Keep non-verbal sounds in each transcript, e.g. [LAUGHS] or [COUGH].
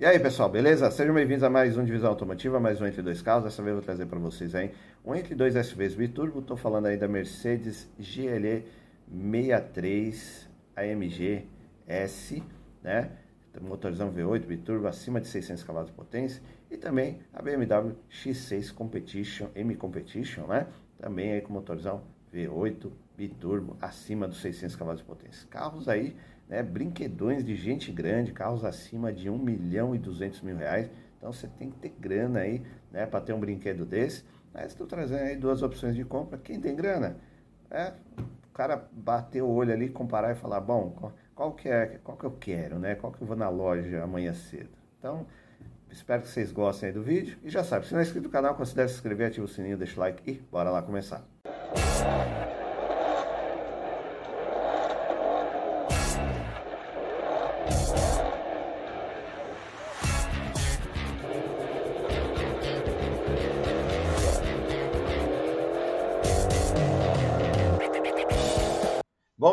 E aí pessoal, beleza? Sejam bem-vindos a mais um Divisão Automotiva, mais um Entre Dois Carros. Dessa vez eu vou trazer para vocês aí um Entre Dois SUVs Biturbo. Estou falando aí da Mercedes GLE 63 AMG S, né? Motorzão V8 Biturbo acima de 600 cavalos de potência e também a BMW X6 Competition, M Competition, né? Também aí com motorzão V8 biturbo acima dos 600 cavalos de potência. Carros aí, né, brinquedões de gente grande, carros acima de 1 milhão e 200 mil reais. Então você tem que ter grana aí, né, para ter um brinquedo desse. Mas estou trazendo aí duas opções de compra. Quem tem grana, é, o cara bater o olho ali, comparar e falar, bom, qual, qual que é, qual que eu quero, né? Qual que eu vou na loja amanhã cedo. Então, espero que vocês gostem aí do vídeo. E já sabe, se não é inscrito no canal, considere se inscrever, ativa o sininho, deixa o like e bora lá começar.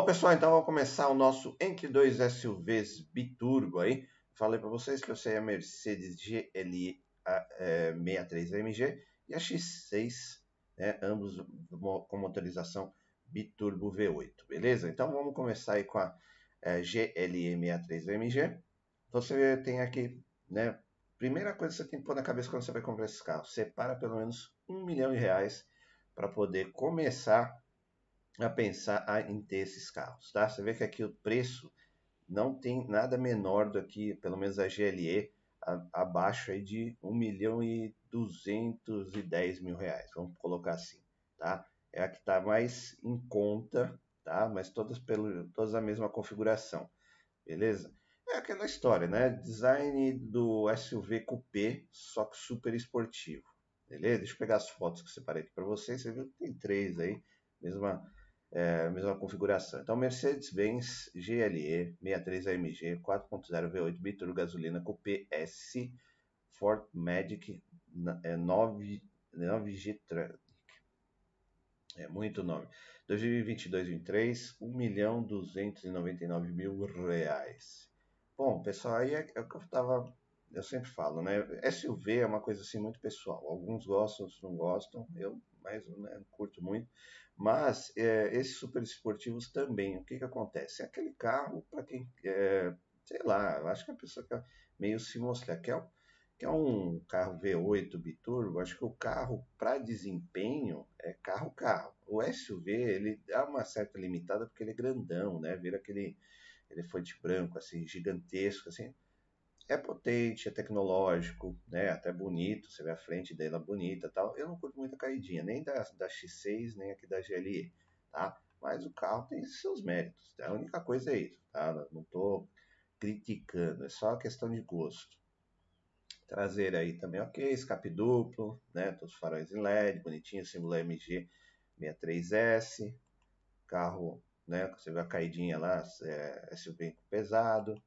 Pessoal, então vamos começar o nosso Entre dois SUVs biturbo aí. Falei para vocês que eu sei a Mercedes GLE 63 AMG e a X6, né, ambos com motorização biturbo V8, beleza? Então vamos começar aí com a é, GLE 63 AMG. Você tem aqui, né, primeira coisa que você tem que pôr na cabeça quando você vai comprar esse carro, separa pelo menos um milhão de reais para poder começar a pensar em ter esses carros, tá? Você vê que aqui o preço não tem nada menor do que, pelo menos a GLE, a, abaixo aí de 1 milhão e 210 mil reais, vamos colocar assim, tá? É a que está mais em conta, tá? Mas todas, pelo, todas a mesma configuração, beleza? É aquela história, né? Design do SUV Coupé, só que super esportivo, beleza? Deixa eu pegar as fotos que eu separei aqui para vocês, você viu que tem três aí, mesma é, mesma configuração. Então, Mercedes-Benz GLE 63 AMG 4.0 V8 biturbo gasolina com PS Ford Magic é, 9, 9G é muito nome. 2022-23, 1 milhão 299 mil reais. Bom, pessoal, aí é, é o que eu tava, eu sempre falo, né? SUV é uma coisa assim muito pessoal. Alguns gostam, outros não gostam. Eu mais né, curto muito. Mas é, esses super esportivos também, o que, que acontece? É aquele carro para quem, é, sei lá, acho que a pessoa quer meio se mostrar, quer, quer um carro V8 biturbo, acho que o carro para desempenho é carro-carro. O SUV, ele dá uma certa limitada porque ele é grandão, né? Vira aquele elefante branco, assim, gigantesco, assim é potente, é tecnológico, né? Até bonito, você vê a frente dela bonita tal. Eu não curto muito a caidinha, nem da, da X6, nem aqui da GLE, tá? Mas o carro tem seus méritos, tá? a única coisa é isso, tá? Não tô criticando, é só questão de gosto. Traseira aí também ok, escape duplo, né? Todos os faróis em LED, bonitinho, símbolo MG 63S, carro, né? Você vê a caidinha lá, é, SUV pesado,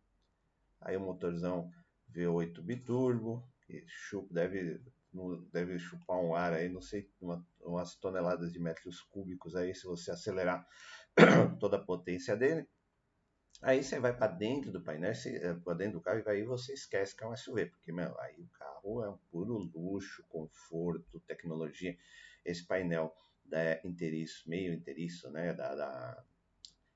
Aí o motorzão V8 biturbo, que chupa, deve, deve chupar um ar aí, não sei, uma, umas toneladas de metros cúbicos aí, se você acelerar [COUGHS] toda a potência dele. Aí você vai para dentro do painel, eh, para dentro do carro, e aí você esquece que é um SUV, porque meu, aí o carro é um puro luxo, conforto, tecnologia. Esse painel da inteiriço, meio inteiriço, né, da, da,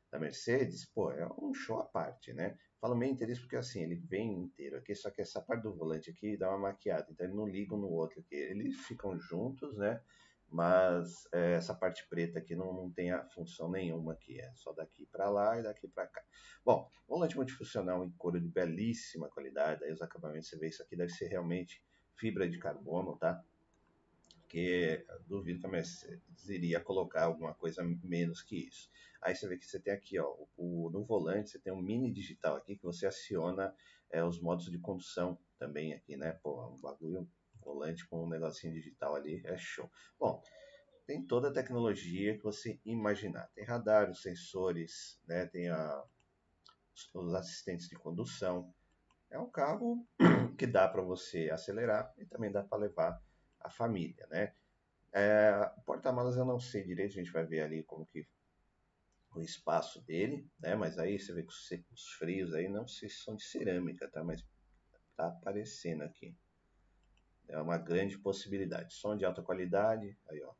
da Mercedes, pô, é um show à parte, né? Falo meio inteiriço porque assim, ele vem inteiro aqui, só que essa parte do volante aqui dá uma maquiada, então ele não liga um no outro aqui. Eles ficam juntos, né? Mas é, essa parte preta aqui não, não tem a função nenhuma aqui, é só daqui para lá e daqui para cá. Bom, volante multifuncional em couro de belíssima qualidade, aí os acabamentos, você vê isso aqui deve ser realmente fibra de carbono, tá? Porque duvido que a Mercedes iria colocar alguma coisa menos que isso. Aí você vê que você tem aqui, ó, o, no volante você tem um mini digital aqui que você aciona é, os modos de condução também aqui, né? Pô, um bagulho, volante com um negocinho digital ali, é show. Bom, tem toda a tecnologia que você imaginar. Tem radar, os sensores, né? Tem a, os assistentes de condução. É um carro [CLEARS THROAT] que dá para você acelerar e também dá para levar a família, né? É, Porta-malas eu não sei direito, a gente vai ver ali como que o espaço dele, né? Mas aí você vê que os, os freios aí não sei se são de cerâmica, tá? Mas tá aparecendo aqui. É uma grande possibilidade. Som de alta qualidade, aí ó.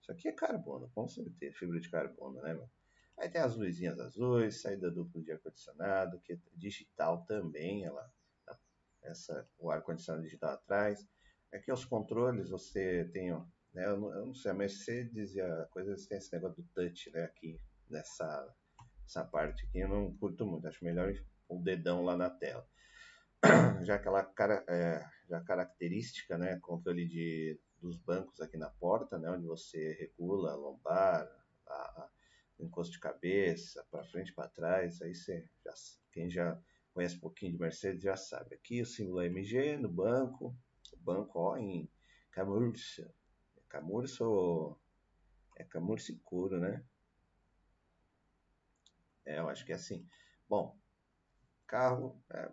Isso aqui é carbono, com certeza, fibra de carbono, né, meu? Aí tem as luzinhas azuis, saída dupla de ar-condicionado, que é digital também, ela, essa, o ar-condicionado digital atrás. Aqui os controles, você tem, né, eu, não, eu não sei, a Mercedes e a coisa, tem esse negócio do touch, né, aqui, nessa essa parte aqui, eu não curto muito, acho melhor o dedão lá na tela. [CLEARS THROAT] Já aquela cara, é, já característica, né, controle de, dos bancos aqui na porta, né, onde você regula a lombar, a, a encosto de cabeça, para frente, para trás, aí você já, quem já conhece um pouquinho de Mercedes já sabe. Aqui o símbolo MG no banco, banco em Camurça, é Camurça ou é Camurça Curo, né? É, eu acho que é assim. Bom, carro, é,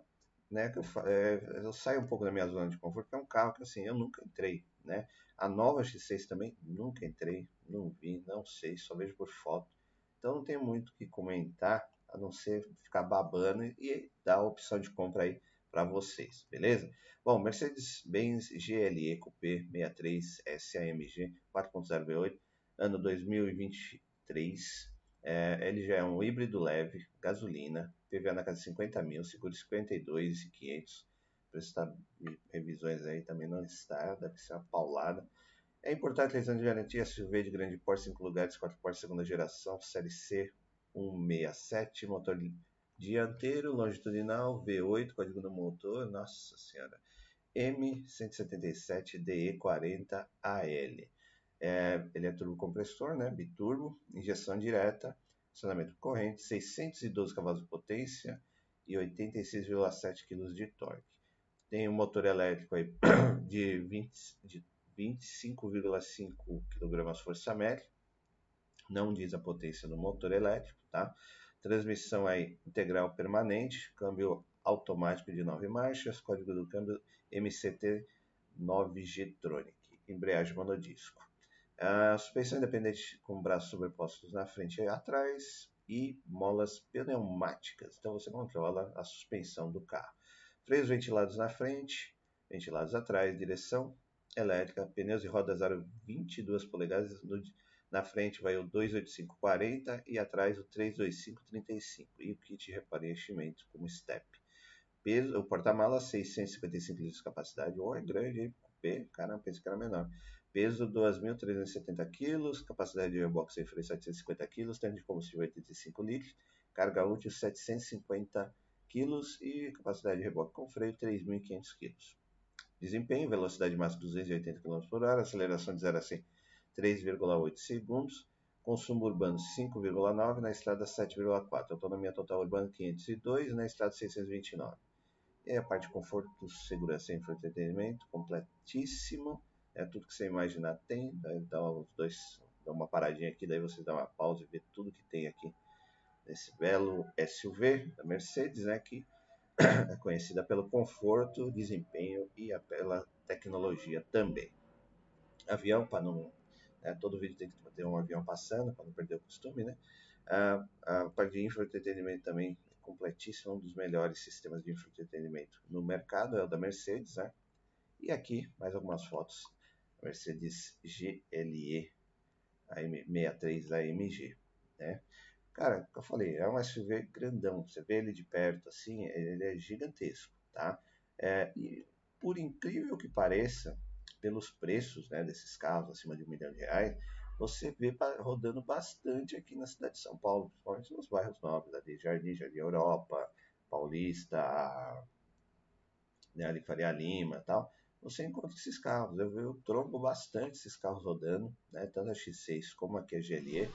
né, que eu, é, eu saio um pouco da minha zona de conforto, é um carro que assim, eu nunca entrei, né? A nova X6 também nunca entrei, não vi, não sei, só vejo por foto. Então não tem muito o que comentar, a não ser ficar babando e dar a opção de compra aí para vocês, beleza? Bom, Mercedes-Benz GLE Coupé 63 SAMG 4.0 V8, ano 2023. É, ele já é um híbrido leve, gasolina, PVA na casa de 50 mil, seguro 52,500. Preço tá, revisões aí também não está, deve ser uma paulada. É importante a licença de garantia SUV de grande porte, 5 lugares, 4 portas, segunda geração, série C 167, motor dianteiro, longitudinal, V8, código do motor, nossa senhora, M177DE40AL. É, ele é turbocompressor, né, biturbo, injeção direta, acionamento corrente, 612 cavalos de potência e 86,7 kg de torque. Tem um motor elétrico aí [CLEARS THROAT] de 20, de 25,5 kg força-média. Não diz a potência do motor elétrico, tá? Transmissão aí integral permanente, câmbio automático de 9 marchas, código do câmbio MCT 9G Tronic, embreagem monodisco. A suspensão independente com braços sobrepostos na frente e atrás e molas pneumáticas. Então você controla a suspensão do carro. Freios ventilados na frente, ventilados atrás, direção elétrica, pneus e rodas aro 22 polegadas, no, na frente vai o 28540 e atrás o 32535 e o kit de repareiximento como step. Peso, o porta-malas 655 litros de capacidade, oh, é grande, hein? Caramba, pensei que era menor. Peso 2.370 kg, capacidade de reboque sem freio 750 kg, tanque de combustível 85 litros, carga útil 750 kg e capacidade de reboque com freio 3.500 kg. Desempenho, velocidade máxima 280 km por hora, aceleração de 0 a 100 3,8 segundos, consumo urbano 5,9, na estrada 7,4, autonomia total urbana 502, na estrada 629. E a parte de conforto, segurança e entretenimento, completíssimo, é tudo que você imaginar tem, os dois, dá uma paradinha aqui, daí você dá uma pausa e vê tudo que tem aqui nesse belo SUV da Mercedes, né, que [CLEARS THROAT] é conhecida pelo conforto, desempenho e pela tecnologia também. Avião, para não. Né, todo vídeo tem que ter um avião passando, para não perder o costume, né? A, parte de infoentretenimento também é completíssimo, um dos melhores sistemas de infoentretenimento no mercado, é o da Mercedes, né? E aqui, mais algumas fotos. Mercedes GLE AM63 AMG, né? Cara, eu falei, é um SUV grandão. Você vê ele de perto assim, ele é gigantesco, tá? É, e por incrível que pareça, pelos preços né, desses carros acima de um milhão de reais, você vê rodando bastante aqui na cidade de São Paulo, principalmente nos bairros nobres, ali Jardim, Jardim Europa, Paulista, né, ali Faria Lima tal. Você encontra esses carros. Eu, eu trombo bastante esses carros rodando, né, tanto a X6 como a GLE.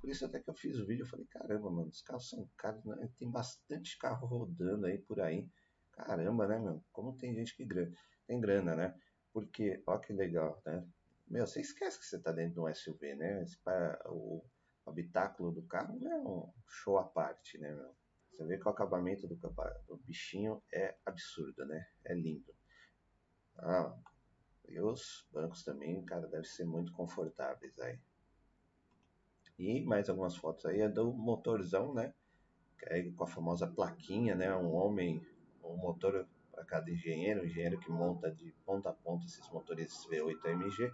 Por isso até que eu fiz o vídeo, eu falei, caramba, mano, os carros são caros, né? tem bastante carro rodando aí por aí. Caramba, né, meu? Como tem gente que grana, tem grana, né? Porque, ó que legal, né? Meu, você esquece que você tá dentro de um SUV, né? Esse, o habitáculo do carro é um show à parte, né, meu? Você vê que o acabamento do, do bichinho é absurdo, né? É lindo. Ah, e os bancos também, cara, devem ser muito confortáveis aí. E mais algumas fotos aí é do motorzão, né? É com a famosa plaquinha, né? Um homem, um motor para cada engenheiro, engenheiro que monta de ponta a ponta esses motores V8 AMG.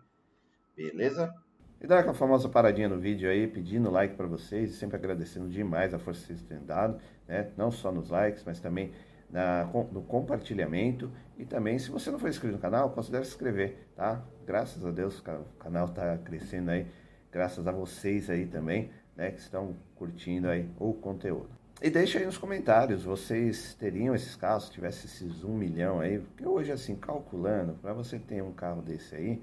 Beleza? E dá aquela famosa paradinha no vídeo aí, pedindo like para vocês sempre agradecendo demais a força que vocês têm dado, né? Não só nos likes, mas também na, no compartilhamento e também, se você não for inscrito no canal, considere se inscrever, tá? Graças a Deus o canal está crescendo aí, graças a vocês aí também, né? Que estão curtindo aí o conteúdo. E deixa aí nos comentários, vocês teriam esses carros, se tivesse esses um milhão aí, porque hoje assim, calculando, para você ter um carro desse aí,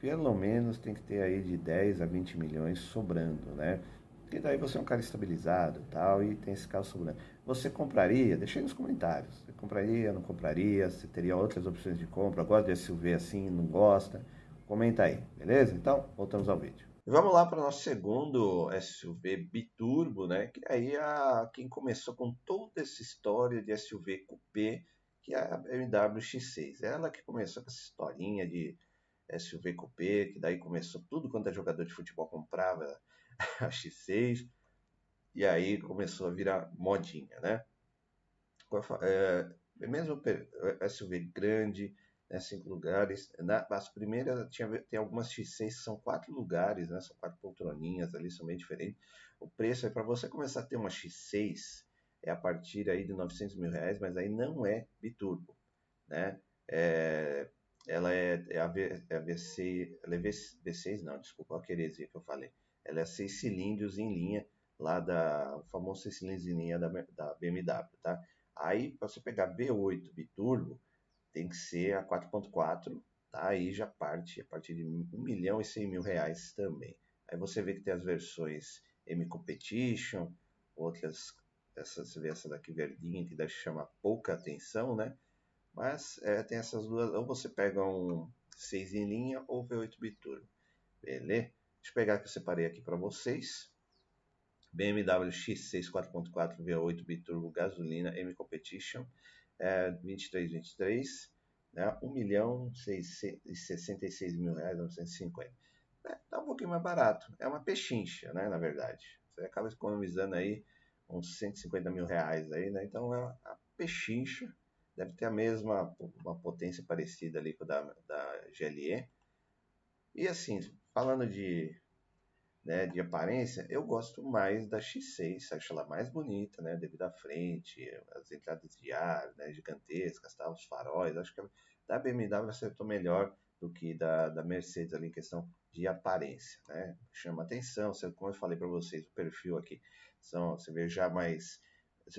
pelo menos tem que ter aí de 10 a 20 milhões sobrando, né? Porque daí você é um cara estabilizado tal, e tem esse carro sobrando. Você compraria? Deixa aí nos comentários. Você compraria, não compraria? Você teria outras opções de compra? Gosta de SUV assim, não gosta? Comenta aí, beleza? Então, voltamos ao vídeo. Vamos lá para o nosso segundo SUV biturbo, né? Que aí a quem começou com toda essa história de SUV coupé, que é a BMW X6. Ela que começou com essa historinha de SUV Coupé, que daí começou tudo quanto é jogador de futebol comprava [LAUGHS] a X6, e aí começou a virar modinha, né? É, é mesmo SUV grande, né, cinco lugares. Na, as primeiras, tinha, tem algumas X6 são quatro lugares, né, são quatro poltroninhas ali, são bem diferentes. O preço é para você começar a ter uma X6 é a partir aí de 900 mil reais, mas aí não é biturbo, né? É, ela é, é a, v, é a VC, ela é V6, não, desculpa, a heresia que eu falei. Ela é seis cilindros em linha, lá da, o famoso seis cilindros em linha da, da BMW, tá? Aí, para você pegar V8 biturbo, tem que ser a 4.4, tá? Aí já parte a partir de 1 milhão e 100 mil reais também. Aí você vê que tem as versões M Competition, outras, essa, você vê essa daqui verdinha, que deve chamar pouca atenção, né? Mas é, tem essas duas, ou você pega um 6 em linha ou V8 biturbo. Beleza? Deixa eu pegar que eu separei aqui para vocês. BMW X6 4.4 V8 biturbo gasolina M Competition é, 2323, né? 1 milhão e 66 mil reais 950. É, tá um pouquinho mais barato. É uma pechincha, né? Na verdade. Você acaba economizando aí uns 150 mil reais aí, né? Então é a pechincha deve ter a mesma uma potência parecida ali com a da, da GLE. E assim, falando de, né, de aparência, eu gosto mais da X6, acho ela mais bonita, né, devido à frente, as entradas de ar, né, gigantescas, tá, os faróis, acho que da BMW acertou melhor do que da, da Mercedes ali em questão de aparência, né, chama atenção, como eu falei para vocês, o perfil aqui, são, você vê já mais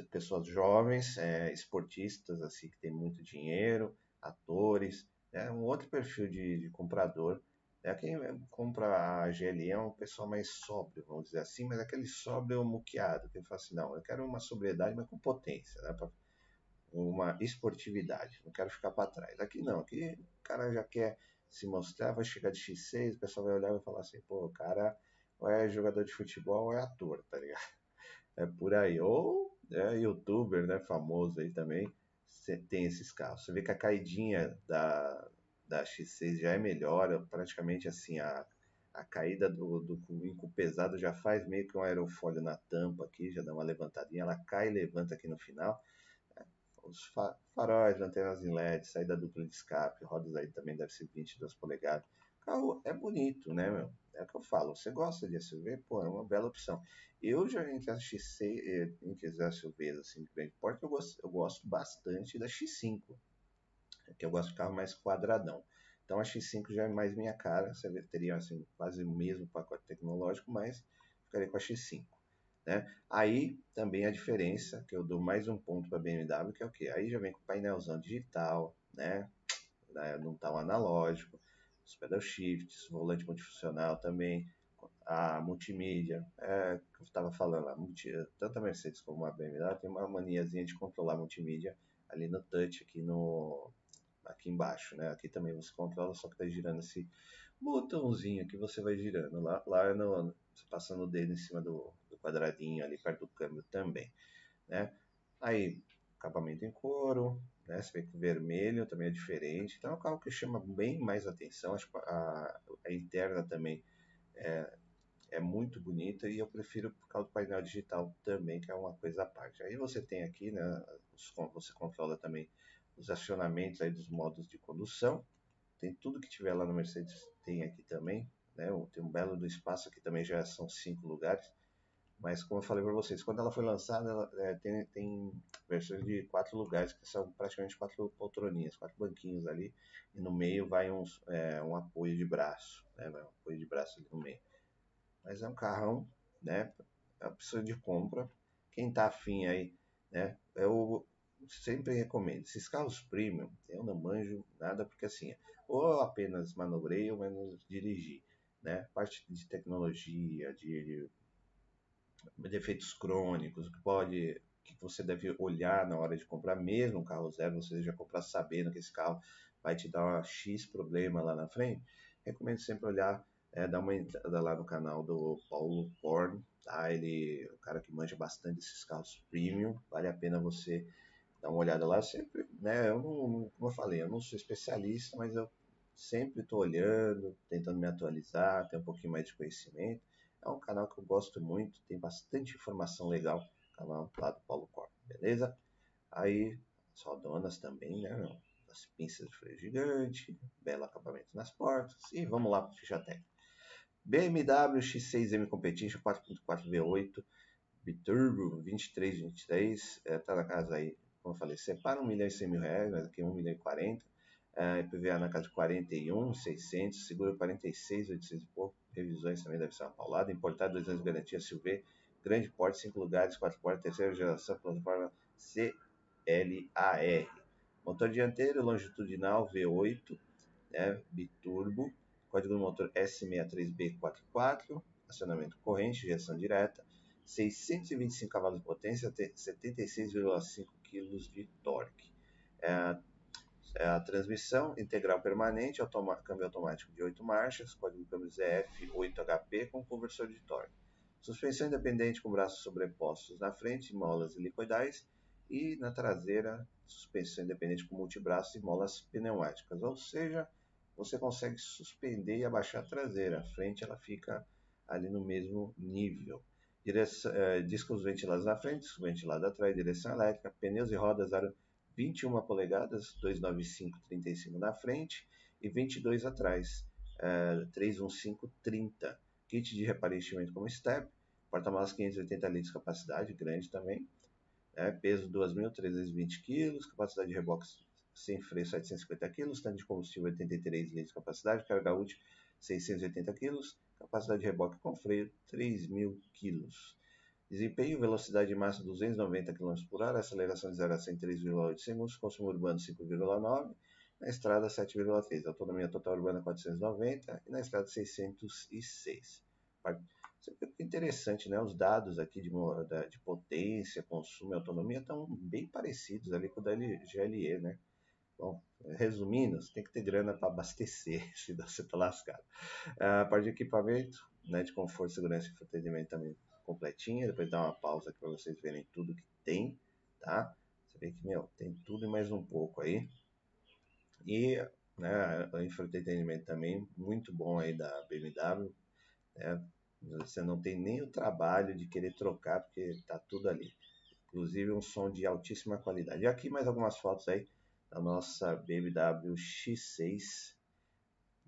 pessoas jovens, é, esportistas, assim, que tem muito dinheiro, atores, é um outro perfil de, de comprador. É quem compra a GLE é um pessoal mais sóbrio, vamos dizer assim, mas aquele sóbrio muqueado, que ele fala assim, não, eu quero uma sobriedade, mas com potência, né, uma esportividade, não quero ficar para trás. Aqui não, aqui o cara já quer se mostrar, vai chegar de X6, o pessoal vai olhar e vai falar assim, pô, o cara ou é jogador de futebol ou é ator, tá ligado? É por aí. Ou é, youtuber, né, famoso aí também, tem esses carros. Você vê que a caidinha da, da X6 já é melhor, praticamente assim, a, a caída do, do cubinho pesado já faz meio que um aerofólio na tampa aqui, já dá uma levantadinha, ela cai e levanta aqui no final. Os faróis, lanternas em LED, saída dupla de escape, rodas aí também deve ser 22 polegadas. O carro é bonito, né, meu? É o que eu falo, você gosta de SUV? Pô, é uma bela opção. Eu já entre as X6, eh, entre as SUVs assim, de grande porte, eu gosto, eu gosto bastante da X5, que eu gosto de carro mais quadradão. Então a X5 já é mais minha cara, você teria assim, quase o mesmo pacote tecnológico, mas ficaria com a X5. Né? Aí também a diferença, que eu dou mais um ponto para a BMW, que é o que? Aí já vem com painelzão digital, né? não tá um analógico os pedal shifts, volante multifuncional também, a multimídia, é, que eu estava falando, a multi, tanto a Mercedes como a BMW tem uma maniazinha de controlar a multimídia ali no touch, aqui no aqui embaixo, né? Aqui também você controla, só que está girando esse botãozinho que você vai girando. Lá, lá no, passando o dedo em cima do, do quadradinho ali perto do câmbio também, né? Aí, acabamento em couro, né? Você vê que o vermelho também é diferente. Então é um carro que chama bem mais atenção. Acho que a, a interna também é, é muito bonita e eu prefiro por causa do painel digital também, que é uma coisa à parte. Aí você tem aqui, né? Você controla também os acionamentos aí dos modos de condução. Tem tudo que tiver lá no Mercedes, tem aqui também. Né? Tem um belo do espaço aqui também, já são cinco lugares. Mas como eu falei para vocês, quando ela foi lançada, ela, é, tem, tem versões de quatro lugares, que são praticamente quatro poltroninhas, quatro banquinhos ali, e no meio vai uns, é, um apoio de braço, né? Vai um apoio de braço ali no meio. Mas é um carrão, né? É uma pessoa de compra. Quem tá afim aí, né? Eu sempre recomendo. Esses carros premium, eu não manjo nada, porque assim, ou apenas manobrei ou menos dirigi, né? Parte de tecnologia, de defeitos crônicos, que pode que você deve olhar na hora de comprar mesmo um carro zero, você já comprar sabendo que esse carro vai te dar uma X problema lá na frente, recomendo sempre olhar, é, dar uma entrada lá no canal do Paulo Korn, tá? Ele é um cara que manja bastante esses carros premium, vale a pena você dar uma olhada lá sempre, né? Eu não, como eu falei, eu não sou especialista, mas eu sempre estou olhando, tentando me atualizar, ter um pouquinho mais de conhecimento. É um canal que eu gosto muito, tem bastante informação legal, canal lá do Paulo Corp, beleza? Aí, só donas também, né? As pinças de freio gigante, belo acabamento nas portas, e vamos lá para o ficha técnica. BMW X6M Competition 4.4 V8 Biturbo 2323, é, tá na casa aí, como eu falei, separa 1 milhão e 100 mil reais, mas aqui 1 milhão e 40, é, IPVA na casa de 41, 600, seguro 46, 800 e pouco, revisões também deve ser uma paulada. Importado, dois anos de garantia SUV, grande porte, cinco lugares, quatro portas, terceira geração, plataforma CLAR. Motor dianteiro longitudinal V8, né, biturbo, código do motor S63B44, acionamento corrente, injeção direta, 625 cavalos de potência, 76,5 kg de torque. É, é a transmissão integral permanente, automa câmbio automático de 8 marchas, código câmbio ZF 8HP com conversor de torque. Suspensão independente com braços sobrepostos na frente, molas helicoidais e na traseira suspensão independente com multibraços e molas pneumáticas. Ou seja, você consegue suspender e abaixar a traseira. A frente ela fica ali no mesmo nível. Direção, eh, discos ventilados na frente, discos ventilados atrás, direção elétrica, pneus e rodas aro 21 polegadas, 295-35 na frente e 22 atrás, uh, 315-30. Kit de reparo como step, porta-malas 580 litros de capacidade, grande também, né? peso 2.320 kg, capacidade de reboque sem freio 750 kg, tanque de combustível 83 litros de capacidade, carga útil 680 kg, capacidade de reboque com freio 3.000 kg. Desempenho, velocidade máxima 290 km por hora, aceleração de 0 a 100 3,8 segundos, consumo urbano 5,9, na estrada 7,3, autonomia total urbana 490 e na estrada 606. Interessante, né? Os dados aqui de, de potência, consumo e autonomia estão bem parecidos ali com o da GLE, né? Bom, resumindo, você tem que ter grana para abastecer, [LAUGHS] se você está lascado. A parte de equipamento, né, de conforto, segurança e entretenimento também completinha, depois dar uma pausa aqui para vocês verem tudo que tem, tá? Você vê que, meu, tem tudo e mais um pouco aí. E, né, o entretenimento também, muito bom aí da BMW, né? Você não tem nem o trabalho de querer trocar, porque tá tudo ali. Inclusive um som de altíssima qualidade. E aqui mais algumas fotos aí da nossa BMW X6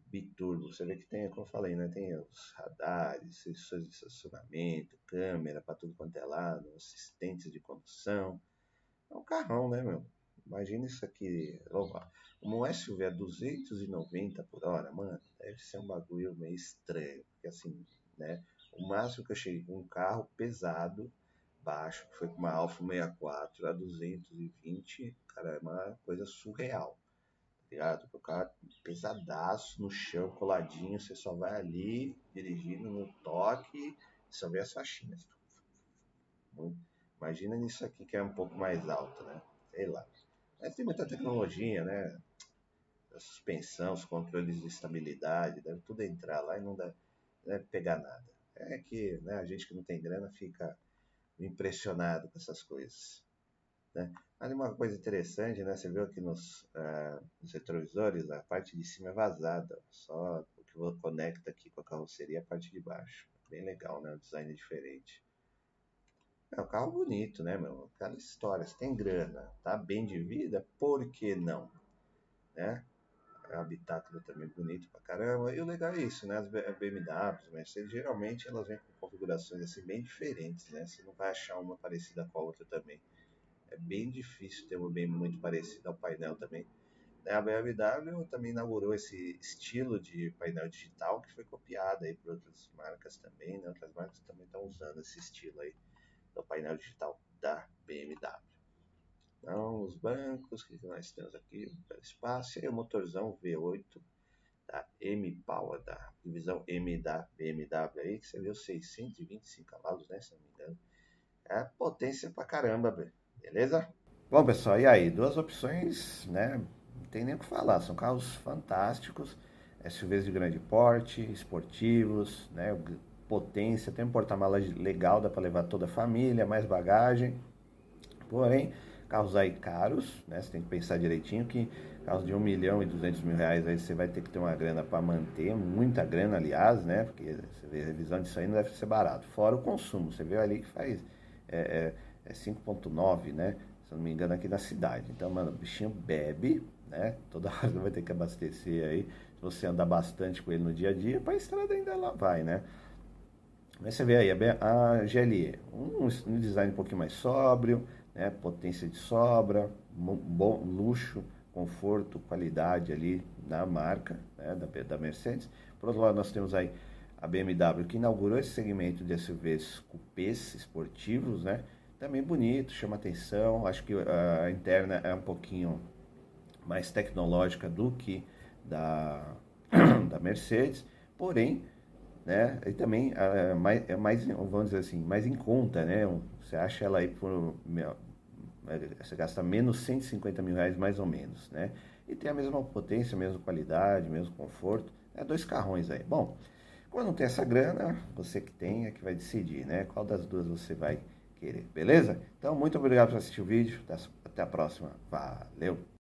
biturbo. Você vê que tem, como eu falei, né? Tem os radares, sensores de estacionamento, câmera para tudo quanto é lado, assistentes de condução. É um carrão, né, meu? Imagina isso aqui. Um SUV a 290 por hora, mano, deve ser um bagulho meio estranho. Porque assim, né? O máximo que eu cheguei com um carro pesado, baixo, que foi com uma Alfa 64 a 220, cara, é uma coisa surreal ligado? O carro pesadaço no chão, coladinho, você só vai ali dirigindo no toque e só vê as faixinhas. Imagina nisso aqui que é um pouco mais alto, né? Sei lá. Mas tem muita tecnologia, né? A suspensão, os controles de estabilidade, deve tudo entrar lá e não deve, deve pegar nada. É que né, a gente que não tem grana fica impressionado com essas coisas. Né? Ali uma coisa interessante, né? Você viu aqui nos, uh, nos, retrovisores, a parte de cima é vazada, só o que conecta aqui com a carroceria é a parte de baixo. Bem legal, né? O design é diferente. É um carro bonito, né, meu? Aquela história, você tem grana, tá bem de vida, por que não? Né? Um habitáculo também bonito pra caramba. E o legal é isso, né? As BMWs, Mercedes, geralmente elas vêm com configurações assim bem diferentes, né? Você não vai achar uma parecida com a outra também. É bem difícil ter uma bem muito parecida ao painel também. Né, a BMW também inaugurou esse estilo de painel digital que foi copiado aí por outras marcas também, né? Outras marcas também estão usando esse estilo aí do painel digital da BMW. Então, os bancos que nós temos aqui, o espaço e o motorzão V8 da M-Power, da divisão M da BMW aí, que você viu 625 cavalos, né, se não me engano. É potência pra caramba, beleza? Bom, pessoal, e aí? Duas opções, né? Não tem nem o que falar, são carros fantásticos, SUVs de grande porte, esportivos, né? Potência, tem um porta-malas legal, dá para levar toda a família, mais bagagem. Porém, carros aí caros, né? Você tem que pensar direitinho que carros de 1 milhão e 200 mil reais aí você vai ter que ter uma grana para manter, muita grana, aliás, né? Porque você vê a revisão disso aí não deve ser barato. Fora o consumo, você vê ali que faz é, é, é 5,9, né? Se não me engano, aqui na cidade. Então, mano, o bichinho bebe, né? Toda [LAUGHS] hora vai ter que abastecer aí. Se você andar bastante com ele no dia a dia, para a estrada ainda lá vai, né? Mas você vê aí a, GLE, um, um design um pouquinho mais sóbrio, né? potência de sobra, bom luxo, conforto, qualidade ali na marca né? da, da Mercedes. Por outro lado, nós temos aí a BMW que inaugurou esse segmento de SUVs cupês esportivos, né? Também bonito, chama atenção. Acho que a interna é um pouquinho mais tecnológica do que da, [COUGHS] da Mercedes, porém, né? E também é mais, é mais, vamos dizer assim, mais em conta, né? Você acha ela aí por você gasta menos 150 mil reais mais ou menos, né? E tem a mesma potência, mesma qualidade, mesmo conforto. É dois carrões aí. Bom, quando não tem essa grana, você que tem é que vai decidir, né? Qual das duas você vai querer, beleza? Então, muito obrigado por assistir o vídeo. Até a próxima. Valeu!